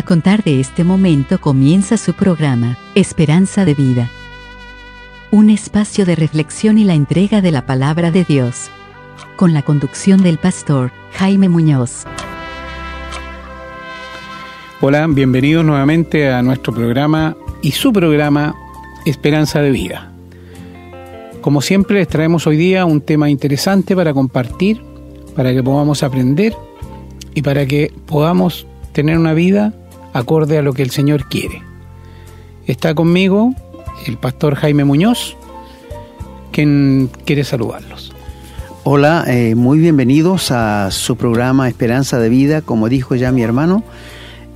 A contar de este momento comienza su programa, Esperanza de Vida. Un espacio de reflexión y la entrega de la palabra de Dios. Con la conducción del pastor Jaime Muñoz. Hola, bienvenidos nuevamente a nuestro programa y su programa Esperanza de Vida. Como siempre les traemos hoy día un tema interesante para compartir, para que podamos aprender y para que podamos tener una vida acorde a lo que el Señor quiere. Está conmigo el pastor Jaime Muñoz, quien quiere saludarlos. Hola, eh, muy bienvenidos a su programa Esperanza de Vida, como dijo ya mi hermano,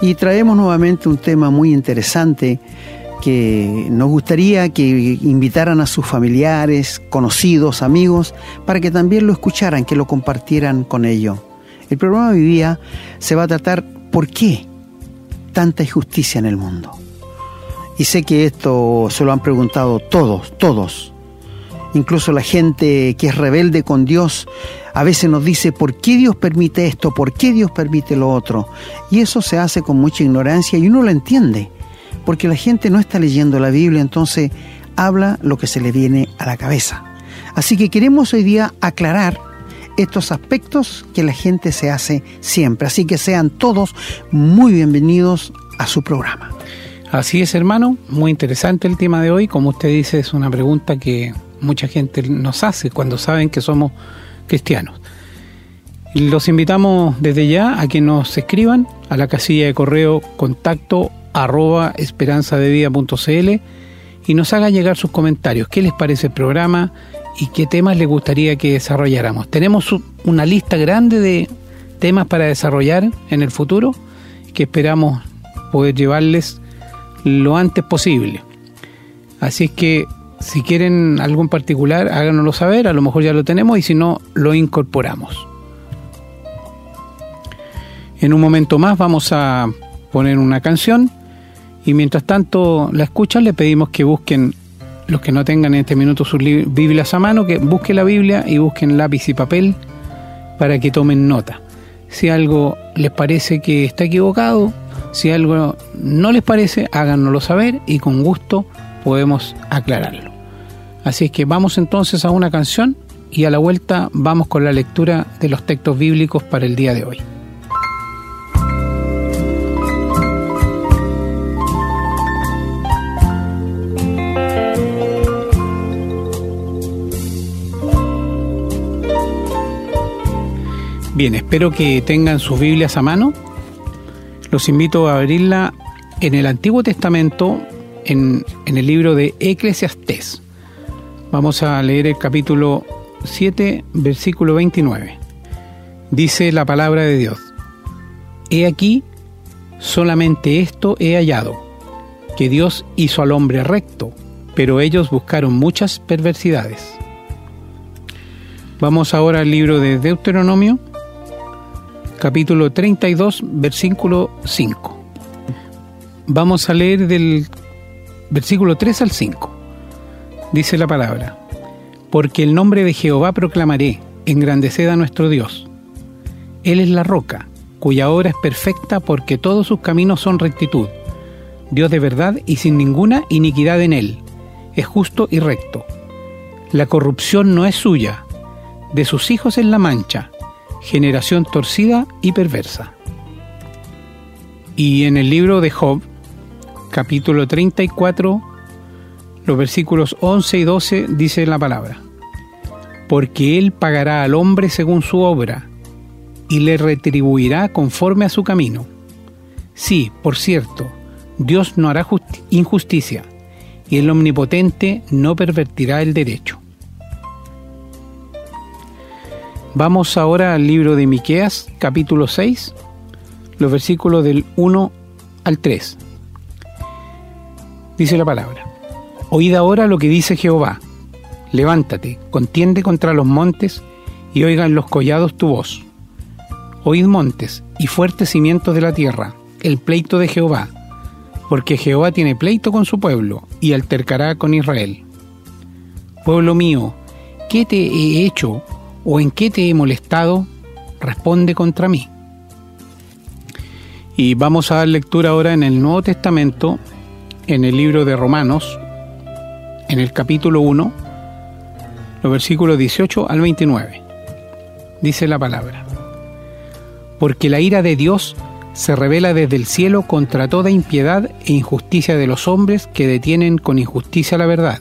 y traemos nuevamente un tema muy interesante que nos gustaría que invitaran a sus familiares, conocidos, amigos, para que también lo escucharan, que lo compartieran con ellos. El programa día se va a tratar por qué tanta injusticia en el mundo. Y sé que esto se lo han preguntado todos, todos. Incluso la gente que es rebelde con Dios a veces nos dice, ¿por qué Dios permite esto? ¿Por qué Dios permite lo otro? Y eso se hace con mucha ignorancia y uno lo entiende, porque la gente no está leyendo la Biblia, entonces habla lo que se le viene a la cabeza. Así que queremos hoy día aclarar estos aspectos que la gente se hace siempre. Así que sean todos muy bienvenidos a su programa. Así es, hermano, muy interesante el tema de hoy. Como usted dice, es una pregunta que mucha gente nos hace cuando saben que somos cristianos. Los invitamos desde ya a que nos escriban a la casilla de correo contacto arroba esperanzadevida.cl y nos hagan llegar sus comentarios. ¿Qué les parece el programa? Y qué temas les gustaría que desarrolláramos. Tenemos una lista grande de temas para desarrollar en el futuro que esperamos poder llevarles lo antes posible. Así es que si quieren algo en particular, háganoslo saber, a lo mejor ya lo tenemos y si no, lo incorporamos. En un momento más vamos a poner una canción y mientras tanto la escuchan le pedimos que busquen los que no tengan en este minuto sus Biblias a mano, que busquen la Biblia y busquen lápiz y papel para que tomen nota. Si algo les parece que está equivocado, si algo no les parece, háganoslo saber y con gusto podemos aclararlo. Así es que vamos entonces a una canción y a la vuelta vamos con la lectura de los textos bíblicos para el día de hoy. Bien, espero que tengan sus Biblias a mano. Los invito a abrirla en el Antiguo Testamento, en, el libro de Eclesiastés. Vamos a leer el capítulo 7, versículo 29. Dice la palabra de Dios. He aquí, solamente esto he hallado, que Dios hizo al hombre recto, pero ellos buscaron muchas perversidades. Vamos ahora al libro de Deuteronomio, capítulo 32, versículo 5. Vamos a leer del versículo 3 al 5. Dice la palabra, porque el nombre de Jehová proclamaré, engrandeced a nuestro Dios. Él es la roca, cuya obra es perfecta porque todos sus caminos son rectitud. Dios de verdad y sin ninguna iniquidad en él. Es justo y recto. La corrupción no es suya, de sus hijos es la mancha generación torcida y perversa. Y en el libro de Job, capítulo 34, los versículos 11 y 12 dice la palabra, porque él pagará al hombre según su obra y le retribuirá conforme a su camino. Sí, por cierto, Dios no hará injusticia y el omnipotente no pervertirá el derecho. Vamos ahora al libro de Miqueas, capítulo 6, los versículos del 1 al 3. Dice la palabra: Oíd ahora lo que dice Jehová. Levántate, contiende contra los montes y oigan los collados tu voz. Oíd montes y fuertes cimientos de la tierra, el pleito de Jehová, porque Jehová tiene pleito con su pueblo y altercará con Israel. Pueblo mío, ¿qué te he hecho o en qué te he molestado, responde contra mí. Y vamos a dar lectura ahora en el Nuevo Testamento, en el libro de Romanos, en el capítulo 1, los versículos 18 al 29. Dice la palabra. Porque la ira de Dios se revela desde el cielo contra toda impiedad e injusticia de los hombres que detienen con injusticia la verdad.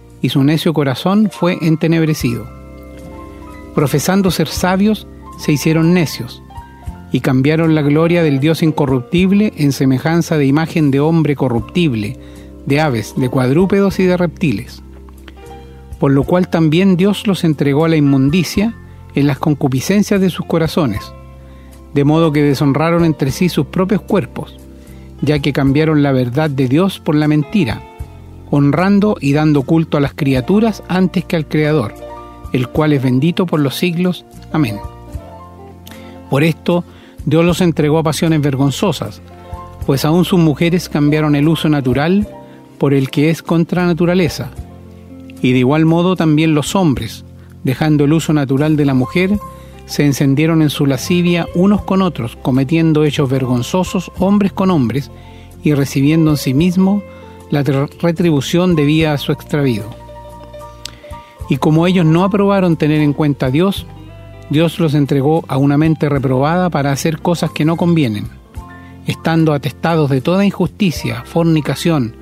y su necio corazón fue entenebrecido. Profesando ser sabios, se hicieron necios, y cambiaron la gloria del Dios incorruptible en semejanza de imagen de hombre corruptible, de aves, de cuadrúpedos y de reptiles. Por lo cual también Dios los entregó a la inmundicia en las concupiscencias de sus corazones, de modo que deshonraron entre sí sus propios cuerpos, ya que cambiaron la verdad de Dios por la mentira, honrando y dando culto a las criaturas antes que al Creador, el cual es bendito por los siglos. Amén. Por esto, Dios los entregó a pasiones vergonzosas, pues aún sus mujeres cambiaron el uso natural por el que es contra naturaleza, y de igual modo también los hombres, dejando el uso natural de la mujer, se encendieron en su lascivia unos con otros, cometiendo hechos vergonzosos hombres con hombres y recibiendo en sí mismo la retribución debida a su extravío. Y como ellos no aprobaron tener en cuenta a Dios, Dios los entregó a una mente reprobada para hacer cosas que no convienen, estando atestados de toda injusticia, fornicación,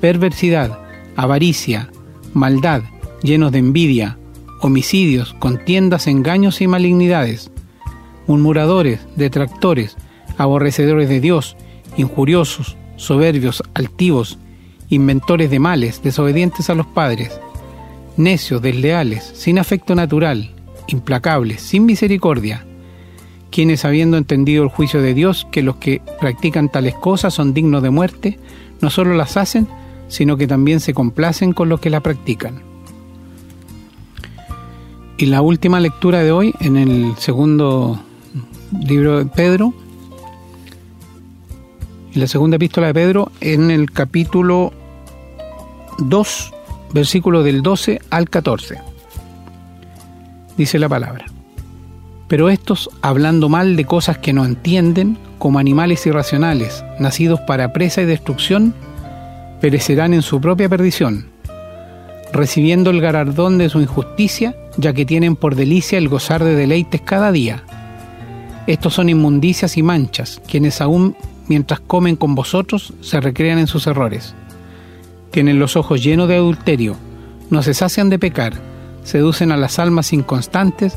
perversidad, avaricia, maldad, llenos de envidia, homicidios, contiendas, engaños y malignidades, murmuradores, detractores, aborrecedores de Dios, injuriosos, soberbios, altivos, inventores de males, desobedientes a los padres, necios, desleales, sin afecto natural, implacables, sin misericordia, quienes habiendo entendido el juicio de Dios, que los que practican tales cosas son dignos de muerte, no solo las hacen, sino que también se complacen con los que la practican. Y la última lectura de hoy, en el segundo libro de Pedro, en la segunda epístola de Pedro, en el capítulo 2, versículo del 12 al 14. Dice la palabra. Pero estos, hablando mal de cosas que no entienden, como animales irracionales, nacidos para presa y destrucción, perecerán en su propia perdición, recibiendo el galardón de su injusticia, ya que tienen por delicia el gozar de deleites cada día. Estos son inmundicias y manchas, quienes aún mientras comen con vosotros se recrean en sus errores. Tienen los ojos llenos de adulterio, no se sacian de pecar, seducen a las almas inconstantes,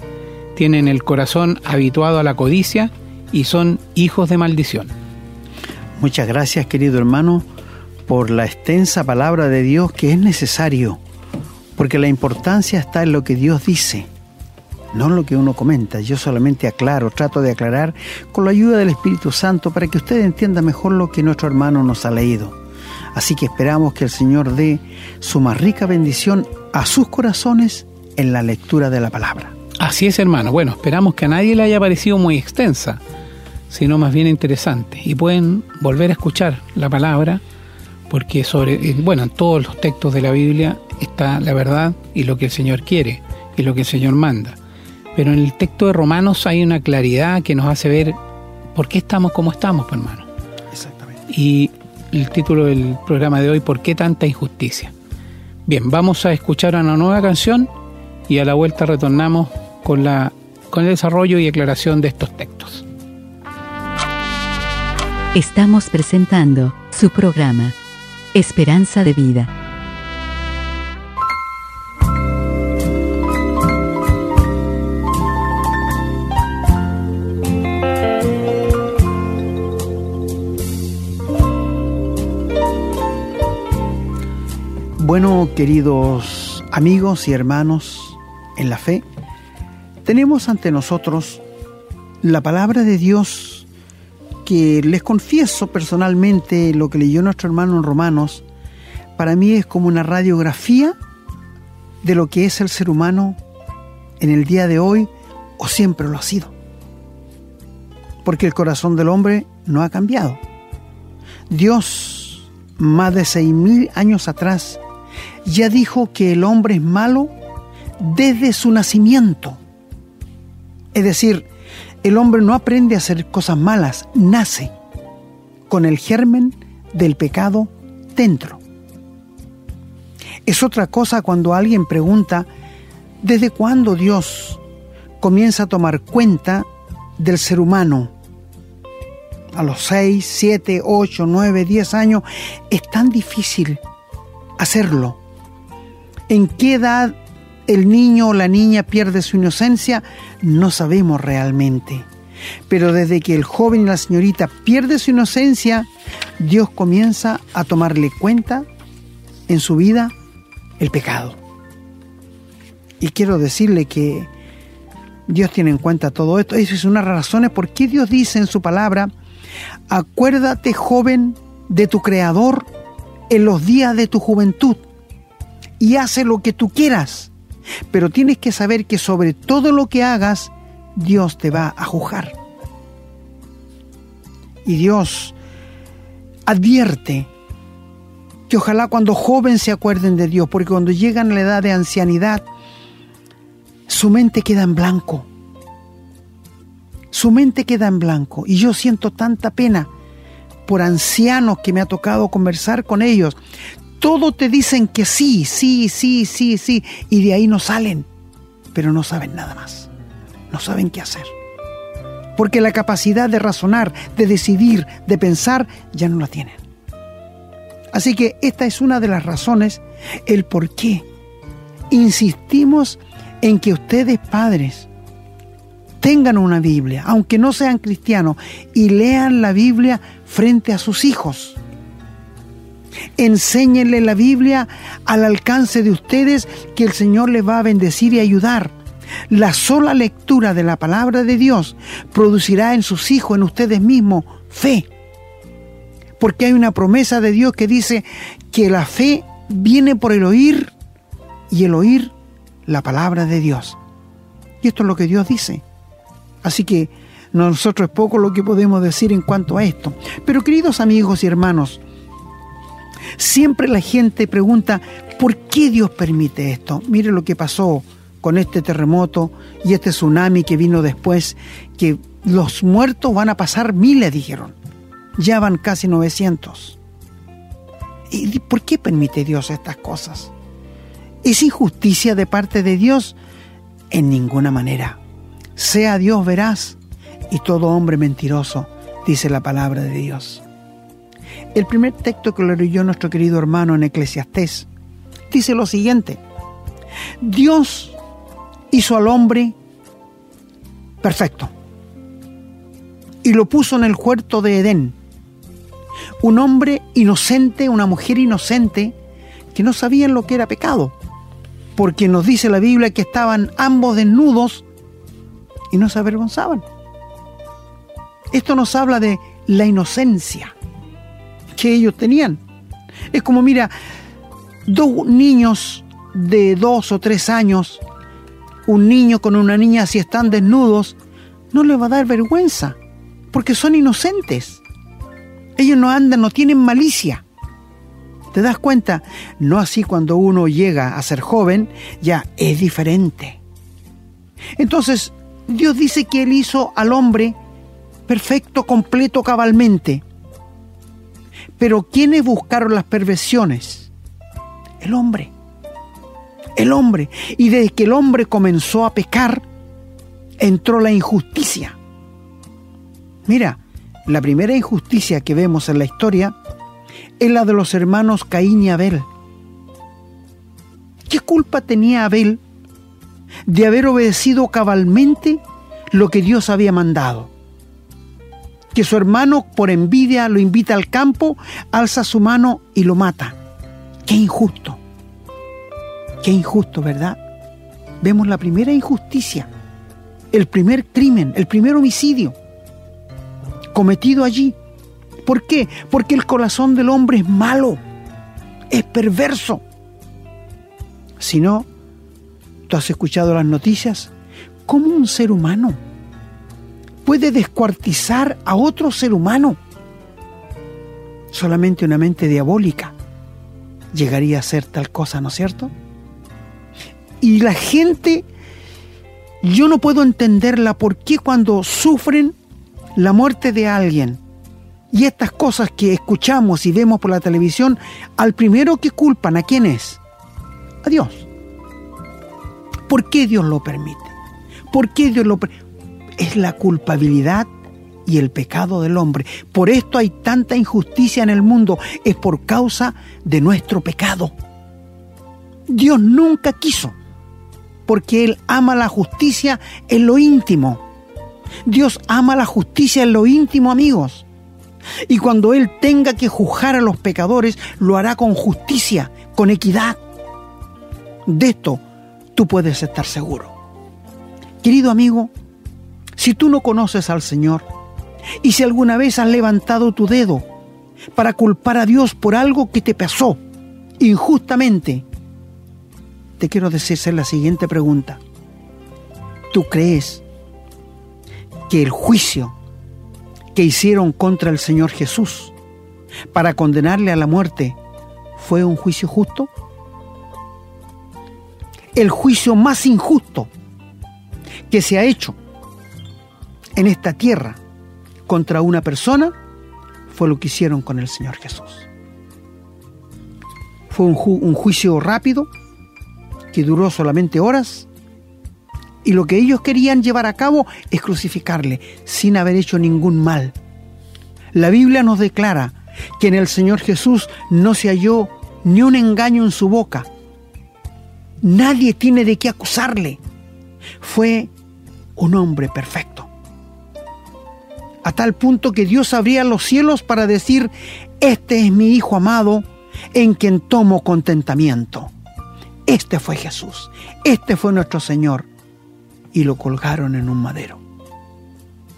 tienen el corazón habituado a la codicia y son hijos de maldición. Muchas gracias querido hermano por la extensa palabra de Dios que es necesario porque la importancia está en lo que Dios dice, no en lo que uno comenta. Yo solamente aclaro, trato de aclarar con la ayuda del Espíritu Santo para que usted entienda mejor lo que nuestro hermano nos ha leído. Así que esperamos que el Señor dé su más rica bendición a sus corazones en la lectura de la palabra. Así es, hermano. Bueno, esperamos que a nadie le haya parecido muy extensa, sino más bien interesante. Y pueden volver a escuchar la palabra, porque sobre, eh, bueno, en todos los textos de la Biblia está la verdad y lo que el Señor quiere y lo que el Señor manda. Pero en el texto de Romanos hay una claridad que nos hace ver por qué estamos como estamos, pues, hermano. Exactamente. Y el título del programa de hoy, ¿por qué tanta injusticia? Bien, vamos a escuchar una nueva canción y a la vuelta retornamos con, la, con el desarrollo y aclaración de estos textos. Estamos presentando su programa, Esperanza de Vida Bueno, queridos amigos y hermanos en la fe, tenemos ante nosotros la palabra de Dios que les confieso personalmente lo que leyó nuestro hermano en Romanos, para mí es como una radiografía de lo que es el ser humano en el día de hoy o siempre lo ha sido. Porque el corazón del hombre no ha cambiado. Dios, más de seis mil años atrás, ya dijo que el hombre es malo desde su nacimiento. Es decir, el hombre no aprende a hacer cosas malas, nace con el germen del pecado dentro. Es otra cosa cuando alguien pregunta, ¿desde cuándo Dios comienza a tomar cuenta del ser humano? A los 6, 7, 8, 9, 10 años es tan difícil hacerlo. ¿En qué edad el niño o la niña pierde su inocencia? No sabemos realmente. Pero desde que el joven y la señorita pierde su inocencia, Dios comienza a tomarle cuenta en su vida el pecado. Y quiero decirle que Dios tiene en cuenta todo esto. Esa es una de las razones por qué Dios dice en su palabra, acuérdate joven de tu Creador en los días de tu juventud y hace lo que tú quieras. Pero tienes que saber que sobre todo lo que hagas, Dios te va a juzgar. Y Dios advierte que ojalá cuando jóvenes se acuerden de Dios, porque cuando llegan a la edad de ancianidad, su mente queda en blanco. Su mente queda en blanco. Y yo siento tanta pena por ancianos que me ha tocado conversar con ellos. Todo te dicen que sí, sí, sí, sí, sí, y de ahí no salen, pero no saben nada más. No saben qué hacer. Porque la capacidad de razonar, de decidir, de pensar, ya no la tienen. Así que esta es una de las razones, el por qué insistimos en que ustedes padres tengan una Biblia, aunque no sean cristianos, y lean la Biblia frente a sus hijos. Enséñenle la Biblia al alcance de ustedes que el Señor les va a bendecir y ayudar. La sola lectura de la palabra de Dios producirá en sus hijos, en ustedes mismos, fe porque hay una promesa de Dios que dice que la fe viene por el oír y el oír la palabra de Dios. Y esto es lo que Dios dice. Así que nosotros es poco lo que podemos decir en cuanto a esto. Pero queridos amigos y hermanos, siempre la gente pregunta, ¿por qué Dios permite esto? Mire lo que pasó con este terremoto y este tsunami que vino después, que los muertos van a pasar miles, dijeron ya van casi 900. ¿Y por qué permite Dios estas cosas? ¿Es injusticia de parte de Dios? En ninguna manera. Sea Dios veraz y todo hombre mentiroso, dice la palabra de Dios. El primer texto que lo leyó nuestro querido hermano en Eclesiastés dice lo siguiente. Dios hizo al hombre perfecto y lo puso en el huerto de Edén un hombre inocente, una mujer inocente, que no sabían lo que era pecado, porque nos dice la Biblia que estaban ambos desnudos y no se avergonzaban. Esto nos habla de la inocencia que ellos tenían. Es como, mira, dos niños de dos o tres años, un niño con una niña, si están desnudos, no les va a dar vergüenza, porque son inocentes. Ellos no andan, no tienen malicia. ¿Te das cuenta? No así cuando uno llega a ser joven, ya es diferente. Entonces, Dios dice que Él hizo al hombre perfecto, completo, cabalmente. Pero ¿quiénes buscaron las perversiones? El hombre. El hombre. Y desde que el hombre comenzó a pecar, entró la injusticia. Mira, la primera injusticia que vemos en la historia es la de los hermanos Caín y Abel. ¿Qué culpa tenía Abel de haber obedecido cabalmente lo que Dios había mandado? Que su hermano por envidia lo invita al campo, alza su mano y lo mata. Qué injusto. Qué injusto, ¿verdad? Vemos la primera injusticia, el primer crimen, el primer homicidio cometido allí. ¿Por qué? Porque el corazón del hombre es malo, es perverso. Si no, tú has escuchado las noticias, ¿cómo un ser humano puede descuartizar a otro ser humano? Solamente una mente diabólica llegaría a ser tal cosa, ¿no es cierto? Y la gente, yo no puedo entenderla por qué cuando sufren la muerte de alguien y estas cosas que escuchamos y vemos por la televisión, al primero que culpan, ¿a quién es? A Dios. ¿Por qué Dios lo permite? ¿Por qué Dios lo permite? Es la culpabilidad y el pecado del hombre. Por esto hay tanta injusticia en el mundo. Es por causa de nuestro pecado. Dios nunca quiso, porque Él ama la justicia en lo íntimo. Dios ama la justicia en lo íntimo, amigos. Y cuando Él tenga que juzgar a los pecadores, lo hará con justicia, con equidad. De esto tú puedes estar seguro. Querido amigo, si tú no conoces al Señor, y si alguna vez has levantado tu dedo para culpar a Dios por algo que te pasó injustamente, te quiero decirse la siguiente pregunta. ¿Tú crees que el juicio que hicieron contra el Señor Jesús para condenarle a la muerte fue un juicio justo? El juicio más injusto que se ha hecho en esta tierra contra una persona fue lo que hicieron con el Señor Jesús. Fue un, juicio rápido que duró solamente horas y lo que ellos querían llevar a cabo es crucificarle sin haber hecho ningún mal. La Biblia nos declara que en el Señor Jesús no se halló ni un engaño en su boca. Nadie tiene de qué acusarle. Fue un hombre perfecto a tal punto que Dios abría los cielos para decir, este es mi Hijo amado en quien tomo contentamiento. Este fue Jesús, este fue nuestro Señor. Y lo colgaron en un madero.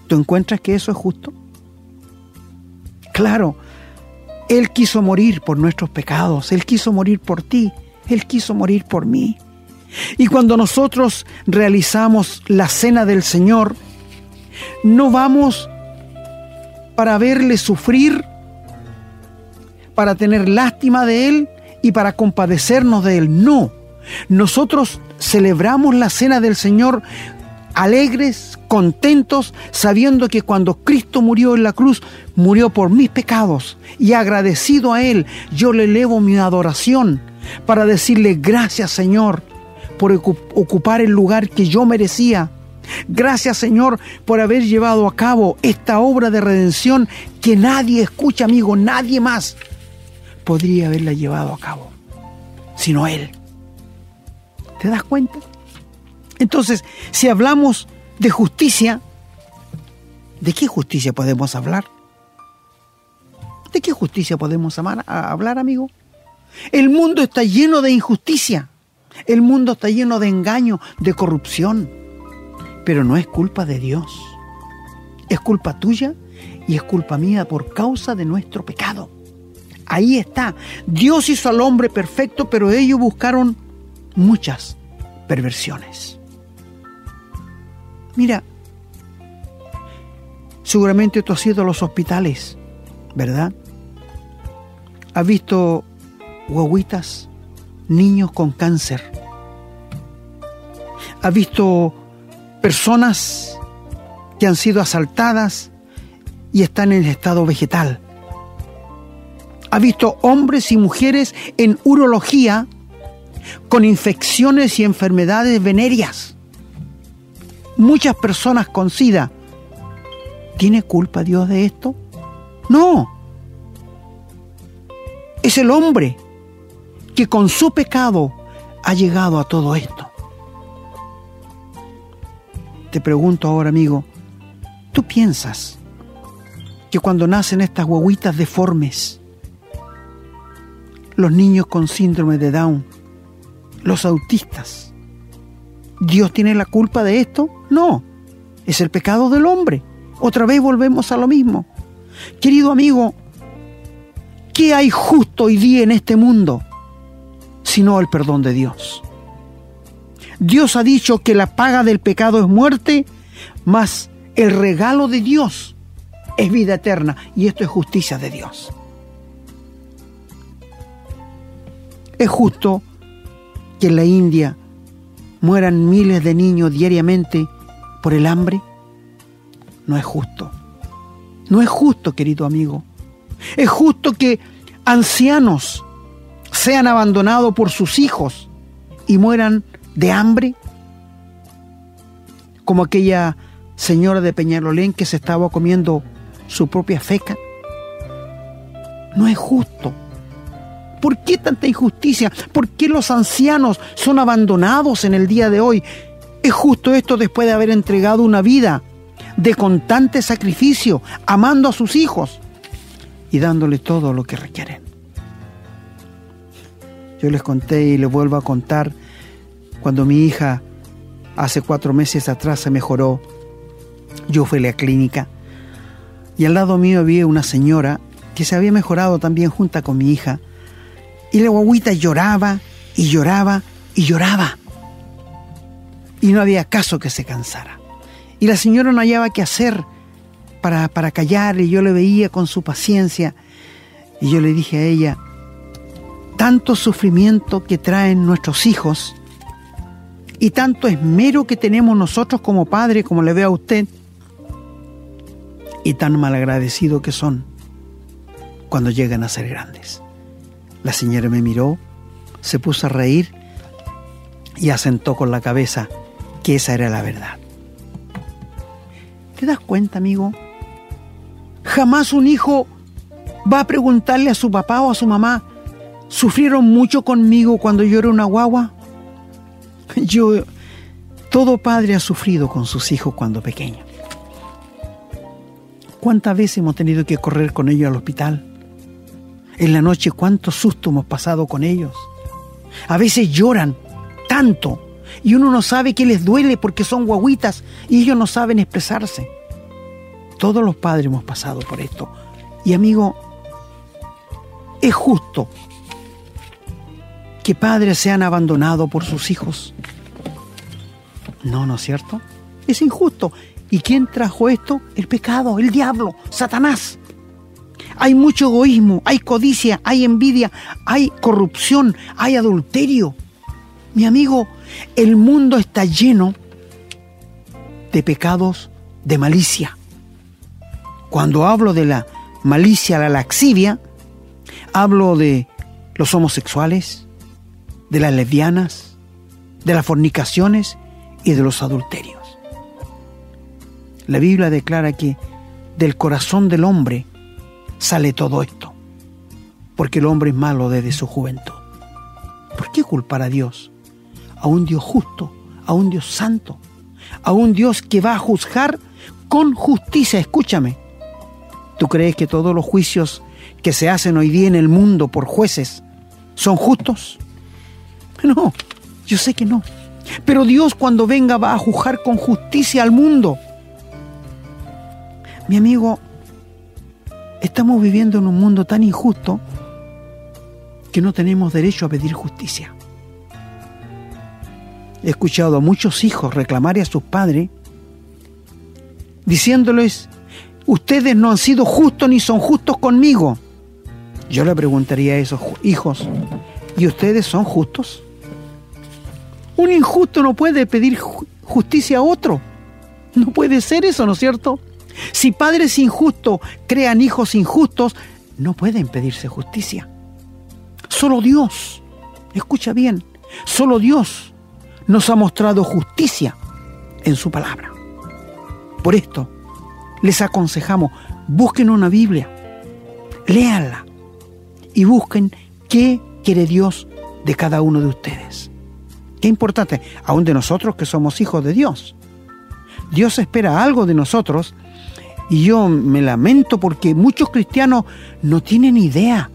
¿Tú encuentras que eso es justo? Claro, Él quiso morir por nuestros pecados, Él quiso morir por ti, Él quiso morir por mí. Y cuando nosotros realizamos la cena del Señor, no vamos para verle sufrir, para tener lástima de Él y para compadecernos de Él. No, nosotros celebramos la cena del Señor alegres, contentos, sabiendo que cuando Cristo murió en la cruz, murió por mis pecados y agradecido a Él, yo le elevo mi adoración para decirle gracias Señor por ocupar el lugar que yo merecía Gracias Señor por haber llevado a cabo esta obra de redención que nadie escucha, amigo, nadie más podría haberla llevado a cabo, sino Él. ¿Te das cuenta? Entonces, si hablamos de justicia, ¿de qué justicia podemos hablar? ¿De qué justicia podemos hablar, amigo? El mundo está lleno de injusticia. El mundo está lleno de engaño, de corrupción. Pero no es culpa de Dios. Es culpa tuya y es culpa mía por causa de nuestro pecado. Ahí está. Dios hizo al hombre perfecto, pero ellos buscaron muchas perversiones. Mira, seguramente tú has ido a los hospitales, ¿verdad? Has visto guaguitas, niños con cáncer. Has visto personas que han sido asaltadas y están en estado vegetal. Ha visto hombres y mujeres en urología con infecciones y enfermedades venéreas. Muchas personas con SIDA. ¿Tiene culpa Dios de esto? No. Es el hombre que con su pecado ha llegado a todo esto te pregunto ahora, amigo, ¿tú piensas que cuando nacen estas guaguitas deformes, los niños con síndrome de Down, los autistas, ¿Dios tiene la culpa de esto? No, es el pecado del hombre. Otra vez volvemos a lo mismo. Querido amigo, ¿qué hay justo hoy día en este mundo sino el perdón de Dios? Dios ha dicho que la paga del pecado es muerte, mas el regalo de Dios es vida eterna y esto es justicia de Dios. Es justo que en la India mueran miles de niños diariamente por el hambre. No es justo. No es justo, querido amigo. Es justo que ancianos sean abandonados por sus hijos y mueran de hambre, como aquella señora de Peñalolén que se estaba comiendo su propia feca. No es justo. ¿Por qué tanta injusticia? ¿Por qué los ancianos son abandonados en el día de hoy? Es justo esto después de haber entregado una vida de constante sacrificio, amando a sus hijos y dándole todo lo que requieren. Yo les conté y les vuelvo a contar cuando mi hija hace cuatro meses atrás se mejoró. Yo fui a la clínica y al lado mío había una señora que se había mejorado también junta con mi hija. Y la guaguita lloraba y lloraba y lloraba. Y no había caso que se cansara. Y la señora no hallaba qué hacer para, para callar y yo le veía con su paciencia. Y yo le dije a ella, tanto sufrimiento que traen nuestros hijos y tanto esmero que tenemos nosotros como padres, como le veo a usted, y tan malagradecidos que son cuando llegan a ser grandes. La señora me miró, se puso a reír y asentó con la cabeza que esa era la verdad. ¿Te das cuenta, amigo? Jamás un hijo va a preguntarle a su papá o a su mamá, ¿sufrieron mucho conmigo cuando yo era una guagua? Yo, todo padre ha sufrido con sus hijos cuando pequeños. ¿Cuántas veces hemos tenido que correr con ellos al hospital? En la noche, ¿cuántos sustos hemos pasado con ellos? A veces lloran tanto y uno no sabe qué les duele porque son guaguitas y ellos no saben expresarse. Todos los padres hemos pasado por esto. Y amigo, es justo que padres sean abandonados por sus hijos. No, ¿no es cierto? Es injusto. ¿Y quién trajo esto? El pecado, el diablo, Satanás. Hay mucho egoísmo, hay codicia, hay envidia, hay corrupción, hay adulterio. Mi amigo, el mundo está lleno de pecados de malicia. Cuando hablo de la malicia, la laxivia, hablo de los homosexuales, de las lesbianas, de las fornicaciones y de los adulterios. La Biblia declara que del corazón del hombre sale todo esto, porque el hombre es malo desde su juventud. ¿Por qué culpar a Dios? A un Dios justo, a un Dios santo, a un Dios que va a juzgar con justicia. Escúchame, ¿tú crees que todos los juicios que se hacen hoy día en el mundo por jueces son justos? No, yo sé que no. Pero Dios cuando venga va a juzgar con justicia al mundo. Mi amigo, estamos viviendo en un mundo tan injusto que no tenemos derecho a pedir justicia. He escuchado a muchos hijos reclamar a sus padres diciéndoles, ustedes no han sido justos ni son justos conmigo. Yo le preguntaría a esos hijos, ¿y ustedes son justos? Un injusto no puede pedir justicia a otro. No puede ser eso, ¿no es cierto? Si padres injustos crean hijos injustos, no pueden pedirse justicia. Solo Dios, escucha bien, solo Dios nos ha mostrado justicia en su palabra. Por esto, les aconsejamos, busquen una Biblia, léanla y busquen qué quiere Dios de cada uno de ustedes. Qué importante, aún de nosotros que somos hijos de Dios. Dios espera algo de nosotros y yo me lamento porque muchos cristianos no tienen idea.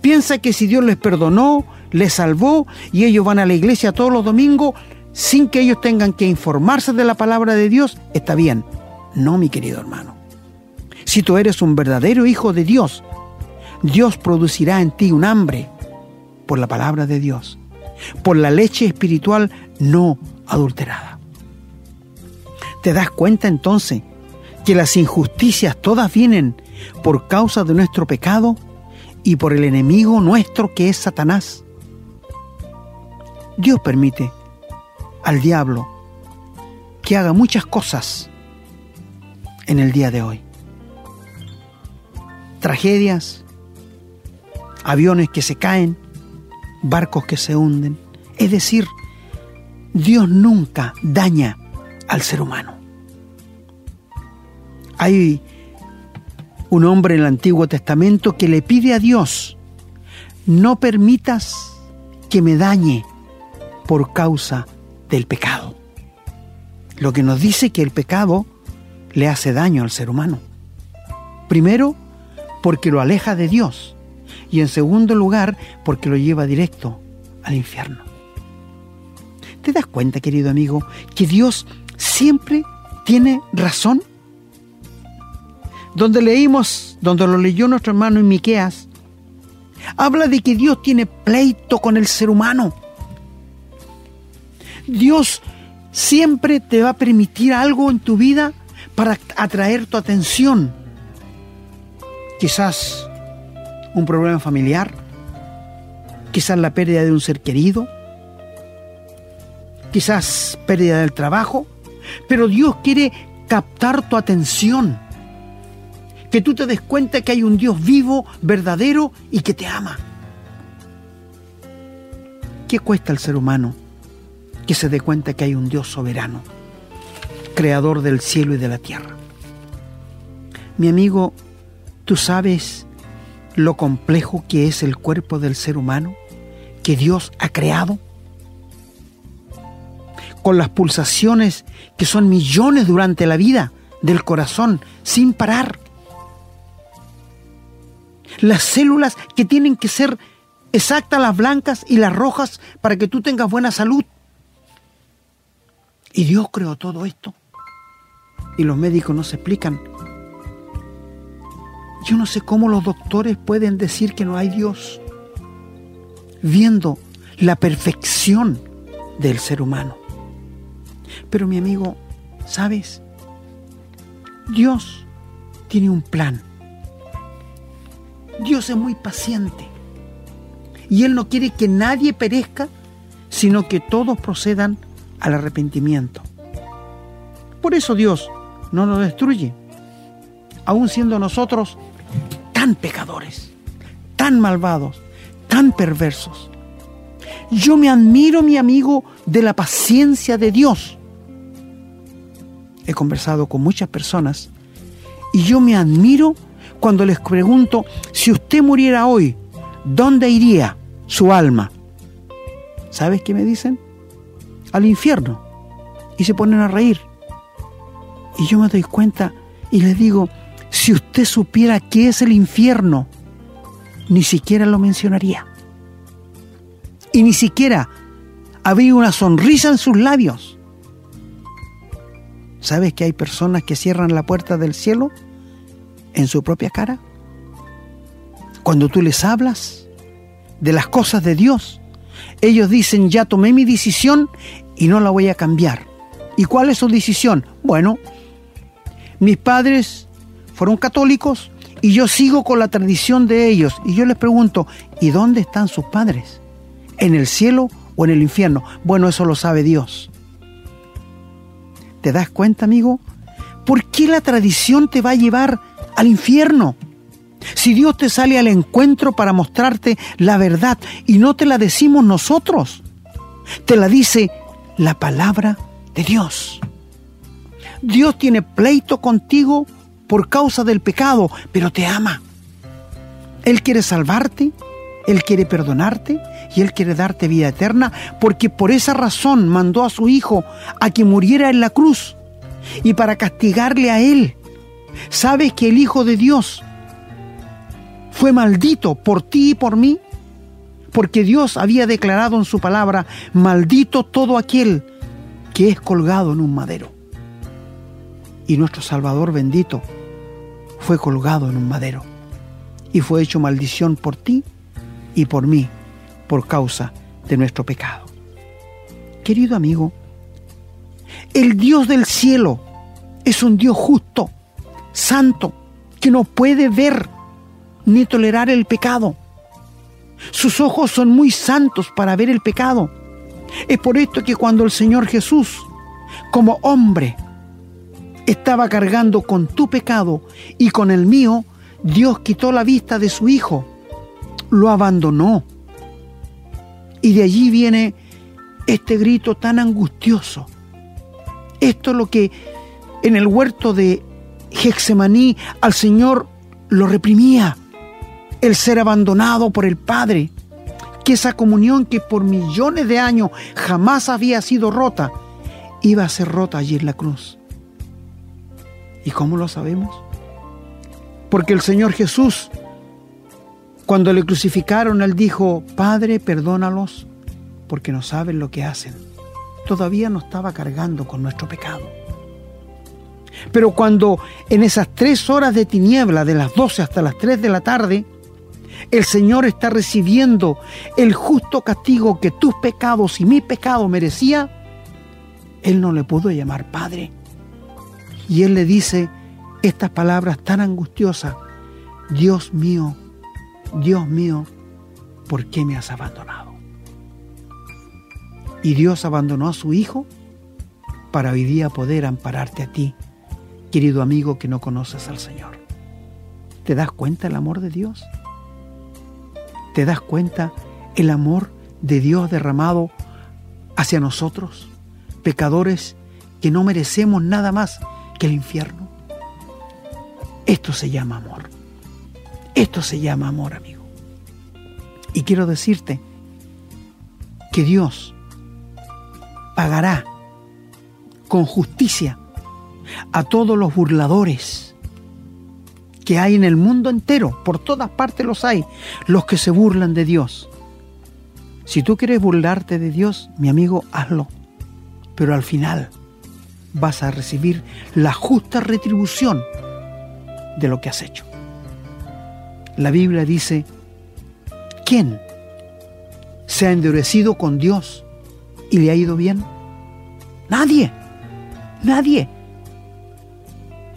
Piensa que si Dios les perdonó, les salvó y ellos van a la iglesia todos los domingos sin que ellos tengan que informarse de la palabra de Dios, está bien. No, mi querido hermano. si tú eres un verdadero hijo de Dios, Dios producirá en ti un hambre por la palabra de Dios, por la leche espiritual no adulterada. ¿Te das cuenta entonces que las injusticias todas vienen por causa de nuestro pecado y por el enemigo nuestro que es Satanás? Dios permite al diablo que haga muchas cosas en el día de hoy. Tragedias, aviones que se caen, barcos que se hunden. Es decir, Dios nunca daña al ser humano. Hay un hombre en el Antiguo Testamento que le pide a Dios, no permitas que me dañe por causa del pecado. Lo que nos dice que el pecado le hace daño al ser humano. Primero, porque lo aleja de Dios. Y en segundo lugar, porque lo lleva directo al infierno. ¿Te das cuenta, querido amigo, que Dios siempre tiene razón? Donde leímos, donde lo leyó nuestro hermano en Miqueas, habla de que Dios tiene pleito con el ser humano. Dios siempre te va a permitir algo en tu vida para atraer tu atención. Quizás un problema familiar, quizás la pérdida de un ser querido, quizás pérdida del trabajo, pero Dios quiere captar tu atención, que tú te des cuenta que hay un Dios vivo, verdadero y que te ama. ¿Qué cuesta al ser humano que se dé cuenta que hay un Dios soberano, creador del cielo y de la tierra? Mi amigo, ¿tú sabes lo complejo que es el cuerpo del ser humano que Dios ha creado? Con las pulsaciones que son millones durante la vida del corazón sin parar. Las células que tienen que ser exactas las blancas y las rojas para que tú tengas buena salud. Y Dios creó todo esto. Y los médicos no se explican yo no sé cómo los doctores pueden decir que no hay Dios, viendo la perfección del ser humano. Pero mi amigo, ¿sabes? Dios tiene un plan. Dios es muy paciente. Y Él no quiere que nadie perezca, sino que todos procedan al arrepentimiento. Por eso Dios no nos destruye, aun siendo nosotros tan pecadores, tan malvados, tan perversos. Yo me admiro, mi amigo, de la paciencia de Dios. He conversado con muchas personas y yo me admiro cuando les pregunto, si usted muriera hoy, ¿dónde iría su alma? ¿Sabes qué me dicen? Al infierno. Y se ponen a reír. Y yo me doy cuenta y les digo, si usted supiera qué es el infierno, ni siquiera lo mencionaría. Y ni siquiera habría una sonrisa en sus labios. ¿Sabes que hay personas que cierran la puerta del cielo en su propia cara? Cuando tú les hablas de las cosas de Dios, ellos dicen, ya tomé mi decisión y no la voy a cambiar. ¿Y cuál es su decisión? Bueno, mis padres fueron católicos y yo sigo con la tradición de ellos. Y yo les pregunto, ¿y dónde están sus padres? ¿En el cielo o en el infierno? Bueno, eso lo sabe Dios. ¿Te das cuenta, amigo? ¿Por qué la tradición te va a llevar al infierno? Si Dios te sale al encuentro para mostrarte la verdad y no te la decimos nosotros, te la dice la palabra de Dios. Dios tiene pleito contigo por causa del pecado, pero te ama. Él quiere salvarte, Él quiere perdonarte y Él quiere darte vida eterna, porque por esa razón mandó a su Hijo a que muriera en la cruz y para castigarle a Él. ¿Sabes que el Hijo de Dios fue maldito por ti y por mí? Porque Dios había declarado en su palabra, maldito todo aquel que es colgado en un madero. Y nuestro Salvador bendito fue colgado en un madero y fue hecho maldición por ti y por mí por causa de nuestro pecado. Querido amigo, el Dios del cielo es un Dios justo, santo, que no puede ver ni tolerar el pecado. Sus ojos son muy santos para ver el pecado. Es por esto que cuando el Señor Jesús, como hombre, estaba cargando con tu pecado y con el mío, Dios quitó la vista de su Hijo, lo abandonó. Y de allí viene este grito tan angustioso. Esto es lo que en el huerto de Hexemaní al Señor lo reprimía, el ser abandonado por el Padre, que esa comunión que por millones de años jamás había sido rota, iba a ser rota allí en la cruz. ¿Y cómo lo sabemos? Porque el Señor Jesús, cuando le crucificaron, él dijo, Padre, perdónalos, porque no saben lo que hacen. Todavía no estaba cargando con nuestro pecado. Pero cuando en esas tres horas de tiniebla, de las 12 hasta las 3 de la tarde, el Señor está recibiendo el justo castigo que tus pecados y mi pecado merecía, Él no le pudo llamar Padre. Y Él le dice estas palabras tan angustiosas, Dios mío, Dios mío, ¿por qué me has abandonado? Y Dios abandonó a su Hijo para hoy día poder ampararte a ti, querido amigo que no conoces al Señor. ¿Te das cuenta el amor de Dios? ¿Te das cuenta el amor de Dios derramado hacia nosotros, pecadores que no merecemos nada más el infierno? Esto se llama amor. Esto se llama amor, amigo. Y quiero decirte que Dios pagará con justicia a todos los burladores que hay en el mundo entero, por todas partes los hay, los que se burlan de Dios. Si tú quieres burlarte de Dios, mi amigo, hazlo. Pero al final vas a recibir la justa retribución de lo que has hecho. La Biblia dice, ¿quién se ha endurecido con Dios y le ha ido bien? Nadie, nadie.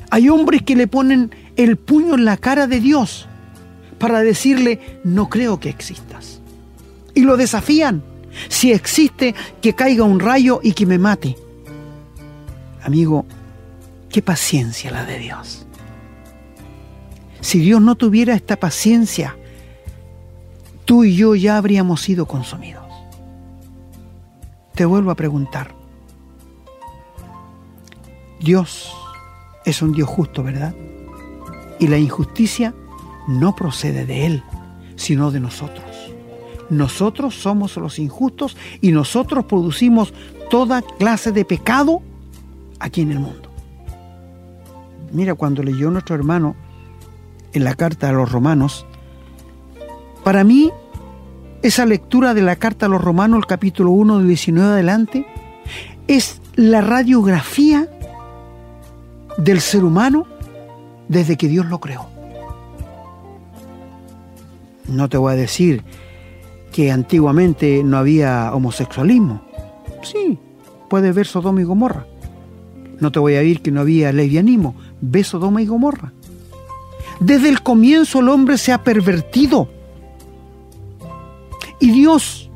Hay hombres que le ponen el puño en la cara de Dios para decirle, no creo que existas. Y lo desafían. Si existe, que caiga un rayo y que me mate. Amigo, qué paciencia la de Dios. Si Dios no tuviera esta paciencia, tú y yo ya habríamos sido consumidos. Te vuelvo a preguntar. Dios es un Dios justo, ¿verdad? Y la injusticia no procede de Él, sino de nosotros. Nosotros somos los injustos y nosotros producimos toda clase de pecado aquí en el mundo. Mira, cuando leyó nuestro hermano en la carta a los romanos, para mí esa lectura de la carta a los romanos, el capítulo 1 del 19 adelante, es la radiografía del ser humano desde que Dios lo creó. No te voy a decir que antiguamente no había homosexualismo. Sí, puedes ver Sodoma y Gomorra. No te voy a decir que no había lesbianismo. Ve Sodoma y Gomorra. Desde el comienzo el hombre se ha pervertido. Y Dios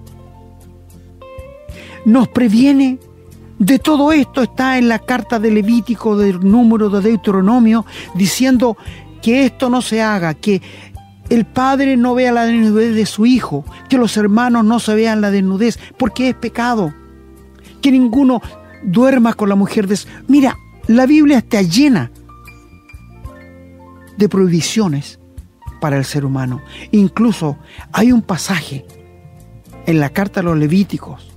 nos previene de todo esto está en la carta de Levítico, del número de Deuteronomio, diciendo que esto no se haga, que el padre no vea la desnudez de su hijo, que los hermanos no se vean la desnudez, porque es pecado. Que ninguno duerma con la mujer. Mira, la Biblia está llena de prohibiciones para el ser humano. Incluso hay un pasaje en la carta a los Levíticos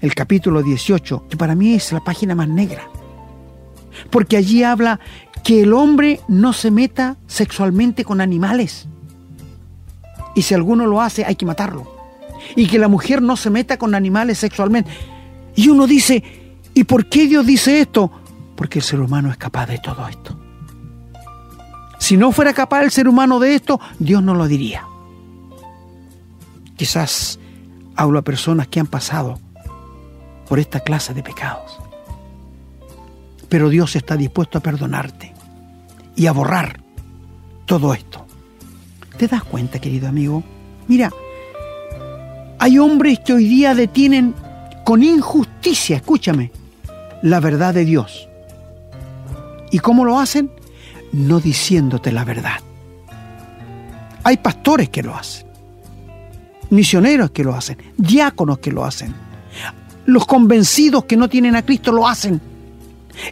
el capítulo 18, que para mí es la página más negra. Porque allí habla que el hombre no se meta sexualmente con animales. Y si alguno lo hace, hay que matarlo. Y que la mujer no se meta con animales sexualmente. Y uno dice, ¿y por qué Dios dice esto? Porque el ser humano es capaz de todo esto. Si no fuera capaz el ser humano de esto, Dios no lo diría. Quizás hablo a personas que han pasado por esta clase de pecados. Pero Dios está dispuesto a perdonarte y a borrar todo esto. ¿Te das cuenta, querido amigo? Mira, hay hombres que hoy día detienen con injusticia, escúchame, la verdad de Dios. ¿Y cómo lo hacen? No diciéndote la verdad. Hay pastores que lo hacen, misioneros que lo hacen, diáconos que lo hacen. Los convencidos que no tienen a Cristo lo hacen.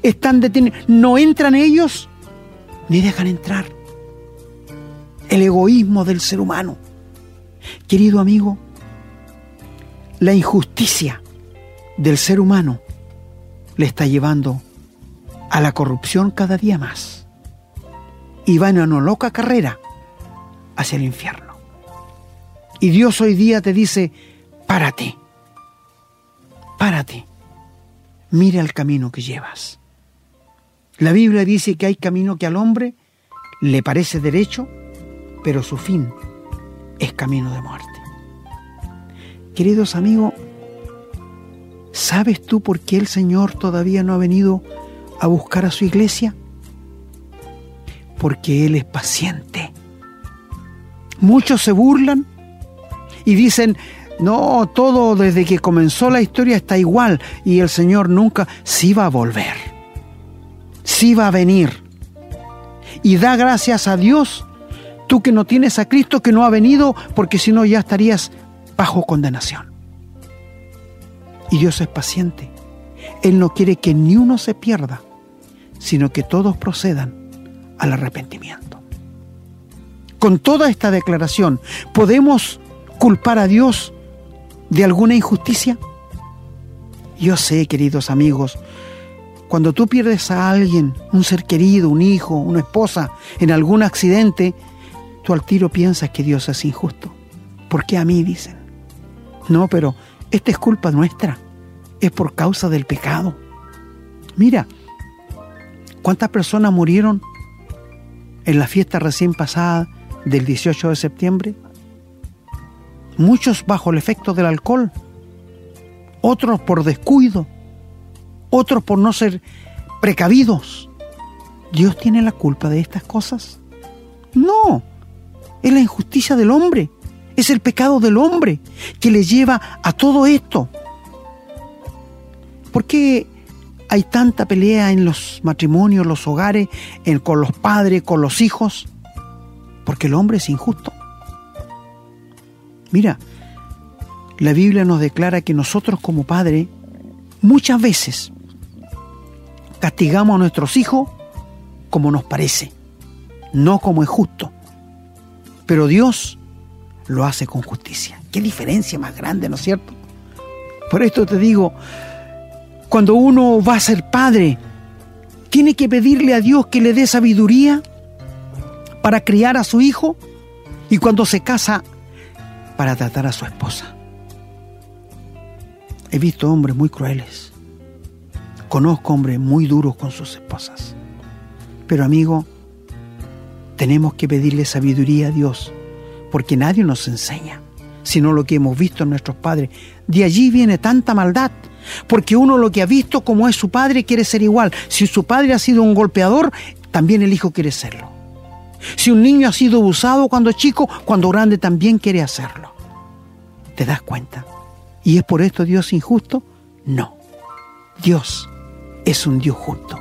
Están detenidos. No entran ellos ni dejan entrar. El egoísmo del ser humano. Querido amigo, la injusticia del ser humano le está llevando a la corrupción cada día más y va en una loca carrera hacia el infierno. Y Dios hoy día te dice, párate, párate, mira el camino que llevas. La Biblia dice que hay camino que al hombre le parece derecho, pero su fin es camino de muerte. Queridos amigos, ¿sabes tú por qué el Señor todavía no ha venido a buscar a su iglesia? Porque Él es paciente. Muchos se burlan y dicen, no, todo desde que comenzó la historia está igual y el Señor nunca sí va a volver. Sí va a venir. Y da gracias a Dios, tú que no tienes a Cristo, que no ha venido, porque si no ya estarías bajo condenación. Y Dios es paciente. Él no quiere que ni uno se pierda, sino que todos procedan al arrepentimiento. Con toda esta declaración, ¿podemos culpar a Dios de alguna injusticia? Yo sé, queridos amigos, cuando tú pierdes a alguien, un ser querido, un hijo, una esposa, en algún accidente, tú al tiro piensas que Dios es injusto. ¿Por qué a mí? Dicen. No, pero esta es culpa nuestra. Es por causa del pecado. Mira, ¿cuántas personas murieron en la fiesta recién pasada del 18 de septiembre? Muchos bajo el efecto del alcohol, otros por descuido, otros por no ser precavidos. ¿Dios tiene la culpa de estas cosas? No, es la injusticia del hombre. Es el pecado del hombre que le lleva a todo esto. ¿Por qué hay tanta pelea en los matrimonios, los hogares, con los padres, con los hijos? Porque el hombre es injusto. Mira, la Biblia nos declara que nosotros como padres muchas veces castigamos a nuestros hijos como nos parece, no como es justo. Pero Dios lo hace con justicia. Qué diferencia más grande, ¿no es cierto? Por esto te digo, cuando uno va a ser padre, tiene que pedirle a Dios que le dé sabiduría para criar a su hijo y cuando se casa, para tratar a su esposa. He visto hombres muy crueles. Conozco hombres muy duros con sus esposas. Pero amigo, tenemos que pedirle sabiduría a Dios porque nadie nos enseña, sino lo que hemos visto en nuestros padres. De allí viene tanta maldad, porque uno lo que ha visto como es su padre quiere ser igual. Si su padre ha sido un golpeador, también el hijo quiere serlo. Si un niño ha sido abusado cuando chico, cuando grande también quiere hacerlo. ¿Te das cuenta? ¿Y es por esto Dios injusto? No. Dios es un Dios justo.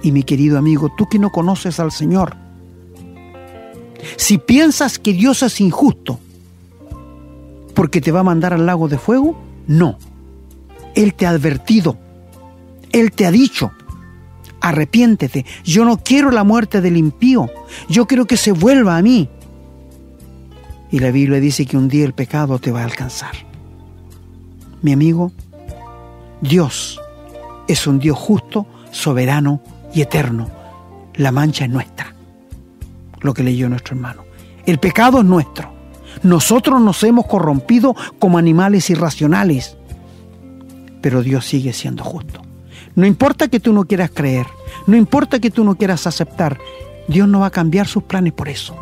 Y mi querido amigo, tú que no conoces al Señor, si piensas que Dios es injusto porque te va a mandar al lago de fuego, no. Él te ha advertido, Él te ha dicho, arrepiéntete, yo no quiero la muerte del impío, yo quiero que se vuelva a mí. Y la Biblia dice que un día el pecado te va a alcanzar. Mi amigo, Dios es un Dios justo, soberano y eterno. La mancha es nuestra lo que leyó nuestro hermano. El pecado es nuestro. Nosotros nos hemos corrompido como animales irracionales, pero Dios sigue siendo justo. No importa que tú no quieras creer, no importa que tú no quieras aceptar, Dios no va a cambiar sus planes por eso.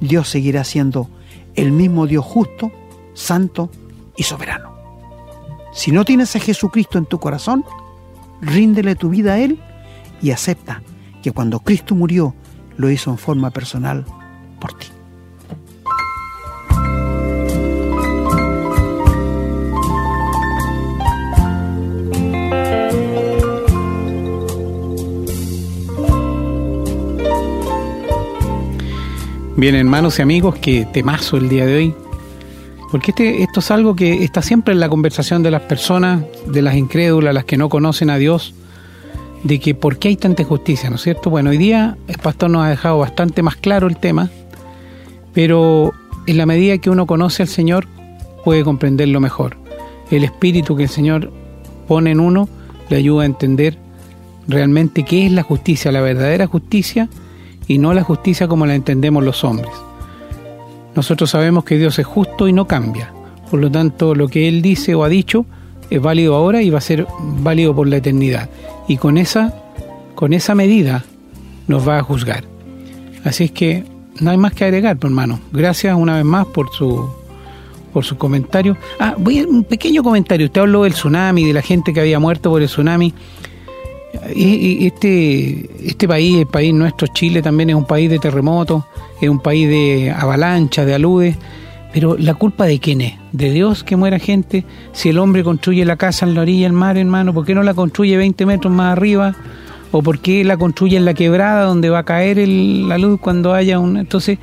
Dios seguirá siendo el mismo Dios justo, santo y soberano. Si no tienes a Jesucristo en tu corazón, ríndele tu vida a Él y acepta que cuando Cristo murió lo hizo en forma personal por ti. Bien, hermanos y amigos, que temazo el día de hoy. Porque este, esto es algo que está siempre en la conversación de las personas, de las incrédulas, las que no conocen a Dios, de que por qué hay tanta injusticia, ¿no es cierto? Bueno, hoy día el pastor nos ha dejado bastante más claro el tema, pero en la medida que uno conoce al Señor, puede comprenderlo mejor. El espíritu que el Señor pone en uno le ayuda a entender realmente qué es la justicia, la verdadera justicia, y no la justicia como la entendemos los hombres. Nosotros sabemos que Dios es justo y no cambia, por lo tanto lo que Él dice o ha dicho es válido ahora y va a ser válido por la eternidad. Y con esa, con esa medida nos va a juzgar. Así es que no hay más que agregar, hermano. Gracias una vez más por su por su comentario. Ah, voy a un pequeño comentario. Usted habló del tsunami, de la gente que había muerto por el tsunami. Este, este país, el país nuestro, Chile, también es un país de terremotos, es un país de avalanchas, de aludes, pero ¿la culpa de quién es? ¿De Dios que muera gente? Si el hombre construye la casa en la orilla del mar, hermano, ¿por qué no la construye 20 metros más arriba? ¿O por qué la construye en la quebrada donde va a caer la luz cuando haya un... Entonces,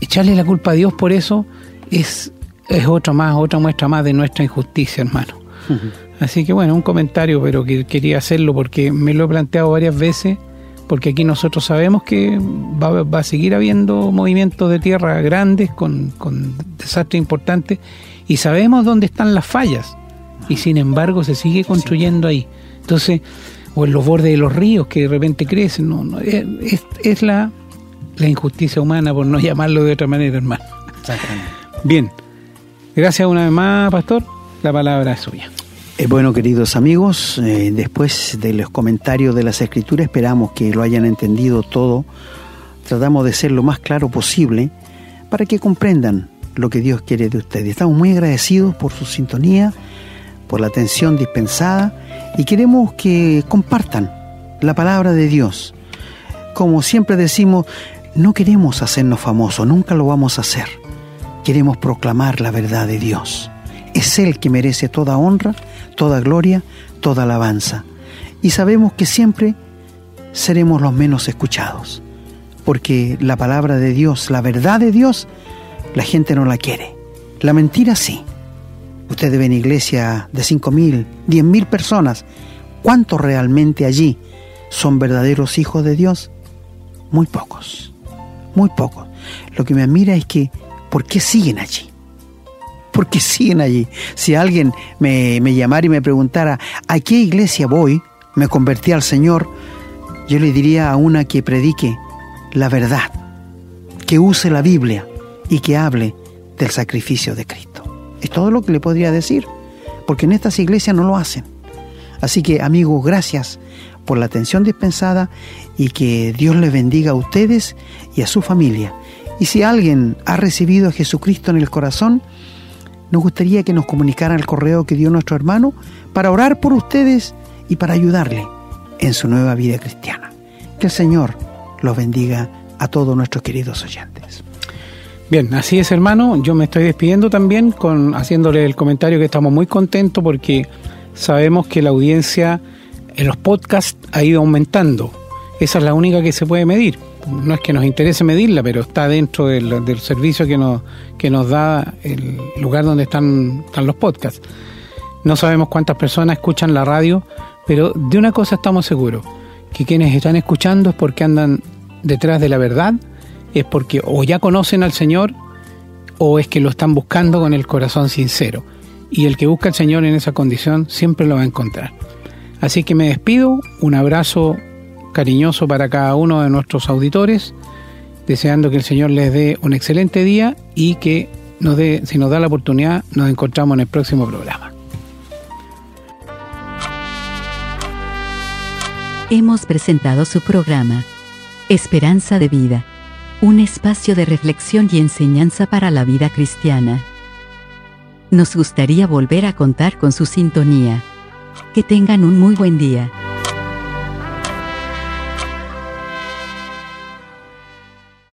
echarle la culpa a Dios por eso es, es otra más, otra muestra más de nuestra injusticia, hermano. Así que bueno, un comentario, pero que quería hacerlo porque me lo he planteado varias veces, porque aquí nosotros sabemos que va, a seguir habiendo movimientos de tierra grandes con, desastres importantes y sabemos dónde están las fallas y sin embargo se sigue construyendo ahí. Entonces, o en los bordes de los ríos que de repente crecen, no, no es, es la, la injusticia humana, por no llamarlo de otra manera, hermano. Bien, gracias una vez más, pastor. La palabra es suya. Eh, bueno, queridos amigos, eh, después de los comentarios de las escrituras, esperamos que lo hayan entendido todo. Tratamos de ser lo más claro posible para que comprendan lo que Dios quiere de ustedes. Estamos muy agradecidos por su sintonía, por la atención dispensada y queremos que compartan la palabra de Dios. Como siempre decimos, no queremos hacernos famosos, nunca lo vamos a hacer. Queremos proclamar la verdad de Dios. Es Él que merece toda honra toda gloria, toda alabanza. Y sabemos que siempre seremos los menos escuchados, porque la palabra de Dios, la verdad de Dios, la gente no la quiere. La mentira sí. Ustedes ven iglesia de cinco mil, diez mil personas. ¿Cuántos realmente allí son verdaderos hijos de Dios? Muy pocos, muy pocos. Lo que me admira es que, ¿por qué siguen allí? Porque siguen allí. Si alguien me, llamara y me preguntara, ¿a qué iglesia voy? Me convertí al Señor, yo le diría a una que predique la verdad, que use la Biblia y que hable del sacrificio de Cristo. Es todo lo que le podría decir, porque en estas iglesias no lo hacen. Así que amigos, gracias por la atención dispensada y que Dios les bendiga a ustedes y a su familia. Y si alguien ha recibido a Jesucristo en el corazón, nos gustaría que nos comunicaran el correo que dio nuestro hermano para orar por ustedes y para ayudarle en su nueva vida cristiana. Que el Señor los bendiga a todos nuestros queridos oyentes. Bien, así es hermano, yo me estoy despidiendo también con haciéndole el comentario que estamos muy contentos porque sabemos que la audiencia en los podcasts ha ido aumentando. Esa es la única que se puede medir no es que nos interese medirla, pero está dentro del, servicio que nos, que nos da el lugar donde están, están los podcasts. No sabemos cuántas personas escuchan la radio, pero de una cosa estamos seguros, que quienes están escuchando es porque andan detrás de la verdad, es porque o ya conocen al Señor o es que lo están buscando con el corazón sincero. Y el que busca al Señor en esa condición siempre lo va a encontrar. Así que me despido, un abrazo cariñoso para cada uno de nuestros auditores, deseando que el Señor les dé un excelente día y que nos dé, si nos da la oportunidad, nos encontramos en el próximo programa. Hemos presentado su programa, Esperanza de vida. Un espacio de reflexión y enseñanza para la vida cristiana. Nos gustaría volver a contar con su sintonía. Que tengan un muy buen día.